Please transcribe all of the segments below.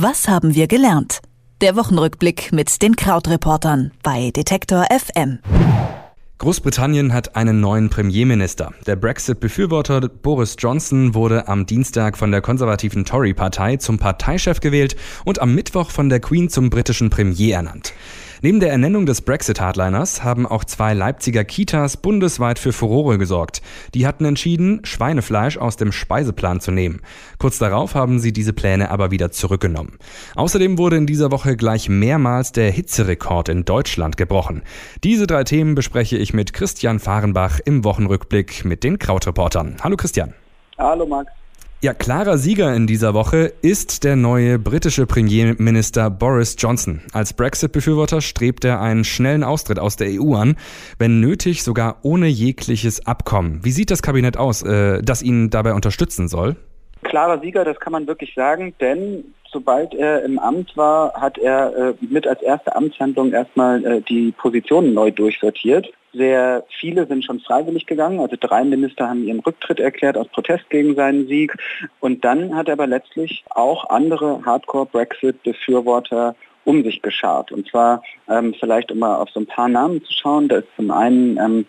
Was haben wir gelernt? Der Wochenrückblick mit den Krautreportern bei Detektor FM. Großbritannien hat einen neuen Premierminister. Der Brexit-Befürworter Boris Johnson wurde am Dienstag von der konservativen Tory-Partei zum Parteichef gewählt und am Mittwoch von der Queen zum britischen Premier ernannt. Neben der Ernennung des Brexit-Hardliners haben auch zwei Leipziger Kitas bundesweit für Furore gesorgt. Die hatten entschieden, Schweinefleisch aus dem Speiseplan zu nehmen. Kurz darauf haben sie diese Pläne aber wieder zurückgenommen. Außerdem wurde in dieser Woche gleich mehrmals der Hitzerekord in Deutschland gebrochen. Diese drei Themen bespreche ich mit Christian Fahrenbach im Wochenrückblick mit den Krautreportern. Hallo Christian. Hallo Max. Ja, klarer Sieger in dieser Woche ist der neue britische Premierminister Boris Johnson. Als Brexit-Befürworter strebt er einen schnellen Austritt aus der EU an, wenn nötig sogar ohne jegliches Abkommen. Wie sieht das Kabinett aus, äh, das ihn dabei unterstützen soll? Klarer Sieger, das kann man wirklich sagen, denn sobald er im Amt war, hat er äh, mit als erste Amtshandlung erstmal äh, die Positionen neu durchsortiert. Sehr viele sind schon freiwillig gegangen, also drei Minister haben ihren Rücktritt erklärt aus Protest gegen seinen Sieg. Und dann hat er aber letztlich auch andere Hardcore-Brexit-Befürworter um sich geschart. Und zwar ähm, vielleicht um mal auf so ein paar Namen zu schauen. Da ist zum einen ähm,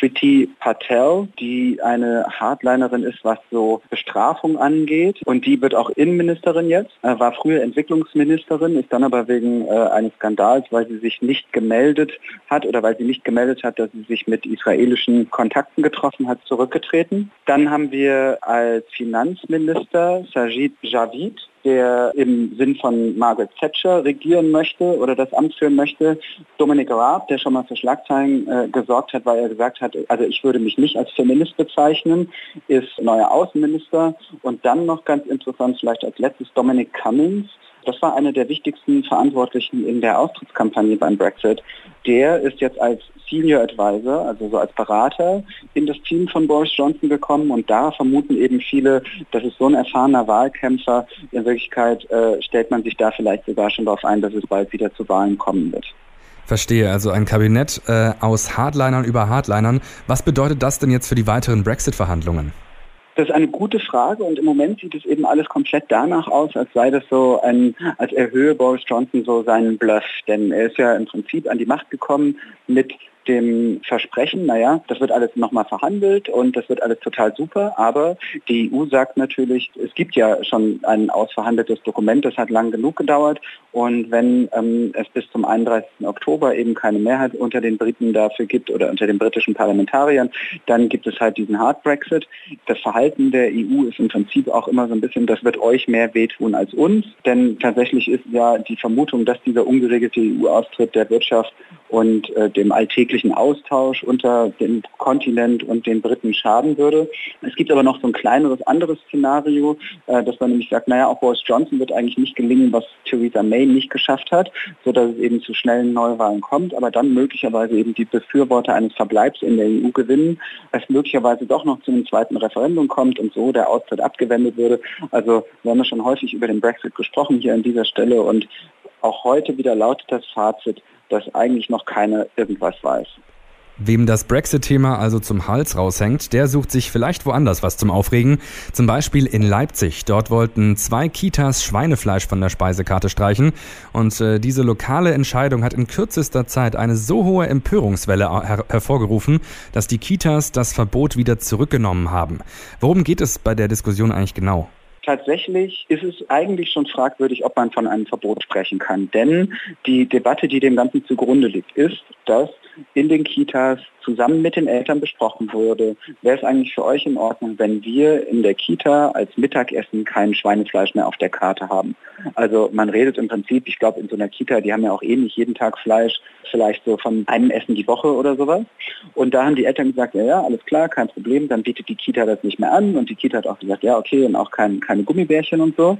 Priti Patel, die eine Hardlinerin ist, was so Bestrafung angeht. Und die wird auch Innenministerin jetzt, äh, war früher Entwicklungsministerin, ist dann aber wegen äh, eines Skandals, weil sie sich nicht gemeldet hat oder weil sie nicht gemeldet hat, dass sie sich mit israelischen Kontakten getroffen hat, zurückgetreten. Dann haben wir als Finanzminister Sajid Javid, der im Sinn von Margaret Thatcher regieren möchte oder das Amt führen möchte. Dominik Raab, der schon mal für Schlagzeilen äh, gesorgt hat, weil er gesagt hat, also ich würde mich nicht als Feminist bezeichnen, ist neuer Außenminister. Und dann noch ganz interessant, vielleicht als letztes Dominic Cummings, das war einer der wichtigsten Verantwortlichen in der Austrittskampagne beim Brexit. Der ist jetzt als Senior Advisor, also so als Berater, in das Team von Boris Johnson gekommen und da vermuten eben viele, das ist so ein erfahrener Wahlkämpfer. In Wirklichkeit äh, stellt man sich da vielleicht sogar schon darauf ein, dass es bald wieder zu Wahlen kommen wird. Verstehe, also ein Kabinett äh, aus Hardlinern über Hardlinern. Was bedeutet das denn jetzt für die weiteren Brexit-Verhandlungen? Das ist eine gute Frage und im Moment sieht es eben alles komplett danach aus, als sei das so ein, als erhöhe Boris Johnson so seinen Bluff. Denn er ist ja im Prinzip an die Macht gekommen mit dem Versprechen, naja, das wird alles nochmal verhandelt und das wird alles total super, aber die EU sagt natürlich, es gibt ja schon ein ausverhandeltes Dokument, das hat lang genug gedauert und wenn ähm, es bis zum 31. Oktober eben keine Mehrheit unter den Briten dafür gibt oder unter den britischen Parlamentariern, dann gibt es halt diesen Hard Brexit. Das Verhalten der EU ist im Prinzip auch immer so ein bisschen, das wird euch mehr wehtun als uns, denn tatsächlich ist ja die Vermutung, dass dieser ungeregelte EU-Austritt der Wirtschaft und äh, dem alltäglichen Austausch unter dem Kontinent und den Briten schaden würde. Es gibt aber noch so ein kleineres anderes Szenario, äh, dass man nämlich sagt, naja, auch Boris Johnson wird eigentlich nicht gelingen, was Theresa May nicht geschafft hat, sodass es eben zu schnellen Neuwahlen kommt, aber dann möglicherweise eben die Befürworter eines Verbleibs in der EU gewinnen, es möglicherweise doch noch zu einem zweiten Referendum kommt und so der Austritt abgewendet würde. Also wir haben ja schon häufig über den Brexit gesprochen hier an dieser Stelle und auch heute wieder lautet das Fazit, dass eigentlich noch keiner irgendwas weiß. Wem das Brexit-Thema also zum Hals raushängt, der sucht sich vielleicht woanders was zum Aufregen. Zum Beispiel in Leipzig. Dort wollten zwei Kitas Schweinefleisch von der Speisekarte streichen. Und äh, diese lokale Entscheidung hat in kürzester Zeit eine so hohe Empörungswelle her hervorgerufen, dass die Kitas das Verbot wieder zurückgenommen haben. Worum geht es bei der Diskussion eigentlich genau? Tatsächlich ist es eigentlich schon fragwürdig, ob man von einem Verbot sprechen kann. Denn die Debatte, die dem Ganzen zugrunde liegt, ist, dass in den Kitas zusammen mit den Eltern besprochen wurde, wäre es eigentlich für euch in Ordnung, wenn wir in der Kita als Mittagessen kein Schweinefleisch mehr auf der Karte haben. Also man redet im Prinzip, ich glaube in so einer Kita, die haben ja auch eh nicht jeden Tag Fleisch, vielleicht so von einem Essen die Woche oder sowas. Und da haben die Eltern gesagt, ja, ja, alles klar, kein Problem, dann bietet die Kita das nicht mehr an. Und die Kita hat auch gesagt, ja, okay, und auch kein, keine Gummibärchen und so.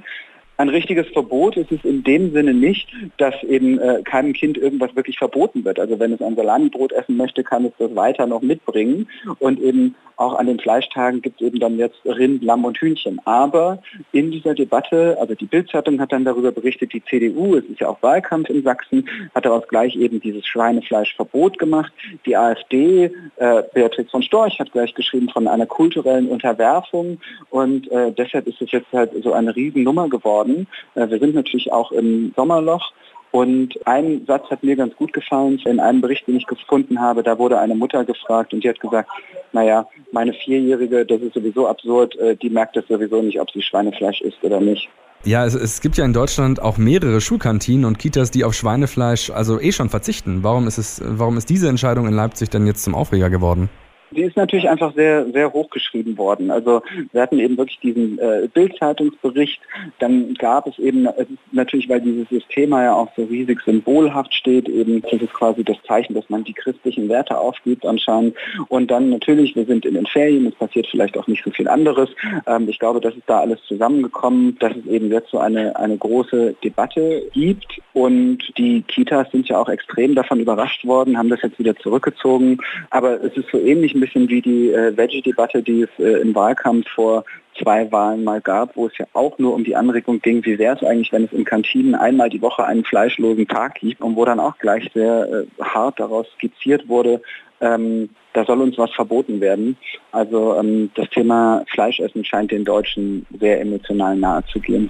Ein richtiges Verbot ist es in dem Sinne nicht, dass eben äh, keinem Kind irgendwas wirklich verboten wird. Also wenn es ein Salamibrot essen möchte, kann es das weiter noch mitbringen. Und eben auch an den Fleischtagen gibt es eben dann jetzt Rind, Lamm und Hühnchen. Aber in dieser Debatte, also die Bildzeitung hat dann darüber berichtet, die CDU, es ist ja auch Wahlkampf in Sachsen, hat daraus gleich eben dieses Schweinefleischverbot gemacht. Die AfD, äh, Beatrix von Storch hat gleich geschrieben von einer kulturellen Unterwerfung und äh, deshalb ist es jetzt halt so eine Riesennummer geworden geworden. Äh, wir sind natürlich auch im Sommerloch. Und ein Satz hat mir ganz gut gefallen. In einem Bericht, den ich gefunden habe, da wurde eine Mutter gefragt und die hat gesagt, naja, meine Vierjährige, das ist sowieso absurd, äh, die merkt das sowieso nicht, ob sie Schweinefleisch isst oder nicht. Ja, es, es gibt ja in Deutschland auch mehrere Schulkantinen und Kitas, die auf Schweinefleisch also eh schon verzichten. Warum ist es, warum ist diese Entscheidung in Leipzig denn jetzt zum Aufreger geworden? Die ist natürlich einfach sehr, sehr hochgeschrieben worden. Also wir hatten eben wirklich diesen äh, Bildzeitungsbericht, dann gab es eben, natürlich, weil dieses Thema ja auch so riesig symbolhaft steht, eben das ist quasi das Zeichen, dass man die christlichen Werte aufgibt anscheinend. Und dann natürlich, wir sind in den Ferien, es passiert vielleicht auch nicht so viel anderes. Ähm, ich glaube, das ist da alles zusammengekommen, dass es eben jetzt so eine, eine große Debatte gibt. Und die Kitas sind ja auch extrem davon überrascht worden, haben das jetzt wieder zurückgezogen. Aber es ist so ähnlich bisschen wie die äh, Veggie-Debatte, die es äh, im Wahlkampf vor zwei Wahlen mal gab, wo es ja auch nur um die Anregung ging, wie wäre es eigentlich, wenn es in Kantinen einmal die Woche einen fleischlosen Tag gibt und wo dann auch gleich sehr äh, hart daraus skizziert wurde, ähm, da soll uns was verboten werden. Also ähm, das Thema Fleischessen scheint den Deutschen sehr emotional nahe zu gehen.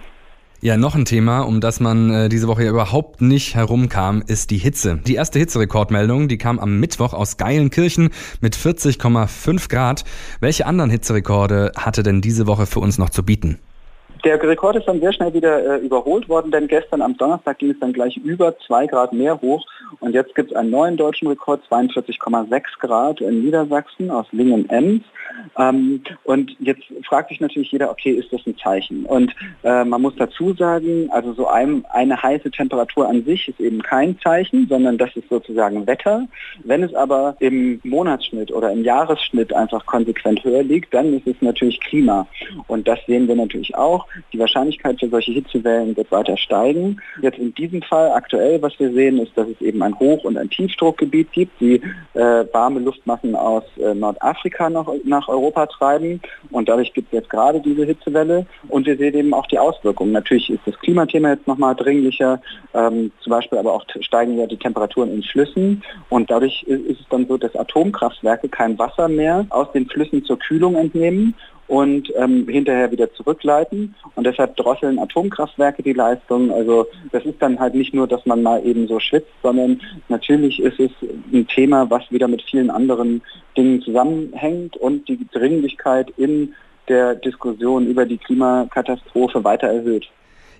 Ja, noch ein Thema, um das man äh, diese Woche ja überhaupt nicht herumkam, ist die Hitze. Die erste Hitzerekordmeldung, die kam am Mittwoch aus Geilenkirchen mit 40,5 Grad. Welche anderen Hitzerekorde hatte denn diese Woche für uns noch zu bieten? Der Rekord ist dann sehr schnell wieder äh, überholt worden, denn gestern am Donnerstag ging es dann gleich über zwei Grad mehr hoch und jetzt gibt es einen neuen deutschen Rekord, 42,6 Grad in Niedersachsen aus Lingen-Ems. Ähm, und jetzt fragt sich natürlich jeder, okay, ist das ein Zeichen? Und äh, man muss dazu sagen, also so ein, eine heiße Temperatur an sich ist eben kein Zeichen, sondern das ist sozusagen Wetter. Wenn es aber im Monatsschnitt oder im Jahresschnitt einfach konsequent höher liegt, dann ist es natürlich Klima. Und das sehen wir natürlich auch. Die Wahrscheinlichkeit für solche Hitzewellen wird weiter steigen. Jetzt in diesem Fall aktuell, was wir sehen, ist, dass es eben ein Hoch- und ein Tiefdruckgebiet gibt, die äh, warme Luftmassen aus äh, Nordafrika nach, nach Europa treiben. Und dadurch gibt es jetzt gerade diese Hitzewelle. Und wir sehen eben auch die Auswirkungen. Natürlich ist das Klimathema jetzt nochmal dringlicher. Ähm, zum Beispiel aber auch steigen ja die Temperaturen in Flüssen. Und dadurch ist es dann so, dass Atomkraftwerke kein Wasser mehr aus den Flüssen zur Kühlung entnehmen und ähm, hinterher wieder zurückleiten. Und deshalb drosseln Atomkraftwerke die Leistung. Also das ist dann halt nicht nur, dass man mal eben so schwitzt, sondern natürlich ist es ein Thema, was wieder mit vielen anderen Dingen zusammenhängt und die Dringlichkeit in der Diskussion über die Klimakatastrophe weiter erhöht.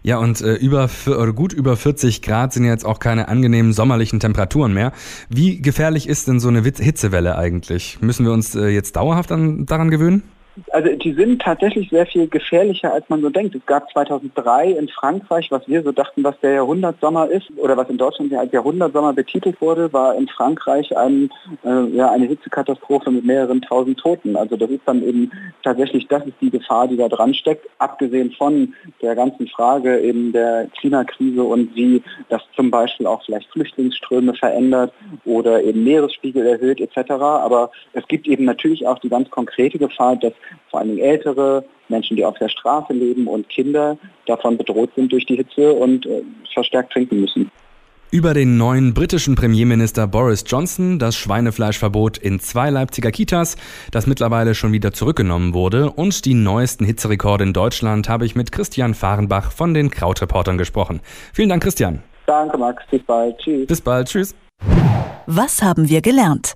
Ja, und äh, über gut über 40 Grad sind jetzt auch keine angenehmen sommerlichen Temperaturen mehr. Wie gefährlich ist denn so eine Hitzewelle eigentlich? Müssen wir uns äh, jetzt dauerhaft an, daran gewöhnen? Also die sind tatsächlich sehr viel gefährlicher, als man so denkt. Es gab 2003 in Frankreich, was wir so dachten, was der Jahrhundertsommer ist, oder was in Deutschland als Jahrhundertsommer betitelt wurde, war in Frankreich ein, äh, ja, eine Hitzekatastrophe mit mehreren tausend Toten. Also das ist dann eben tatsächlich, das ist die Gefahr, die da dran steckt, abgesehen von der ganzen Frage eben der Klimakrise und wie das zum Beispiel auch vielleicht Flüchtlingsströme verändert oder eben Meeresspiegel erhöht etc. Aber es gibt eben natürlich auch die ganz konkrete Gefahr, dass vor allem ältere Menschen, die auf der Straße leben und Kinder davon bedroht sind durch die Hitze und äh, verstärkt trinken müssen. Über den neuen britischen Premierminister Boris Johnson, das Schweinefleischverbot in zwei Leipziger Kitas, das mittlerweile schon wieder zurückgenommen wurde, und die neuesten Hitzerekorde in Deutschland habe ich mit Christian Fahrenbach von den Krautreportern gesprochen. Vielen Dank, Christian. Danke, Max. Bis bald. Tschüss. Bis bald. Tschüss. Was haben wir gelernt?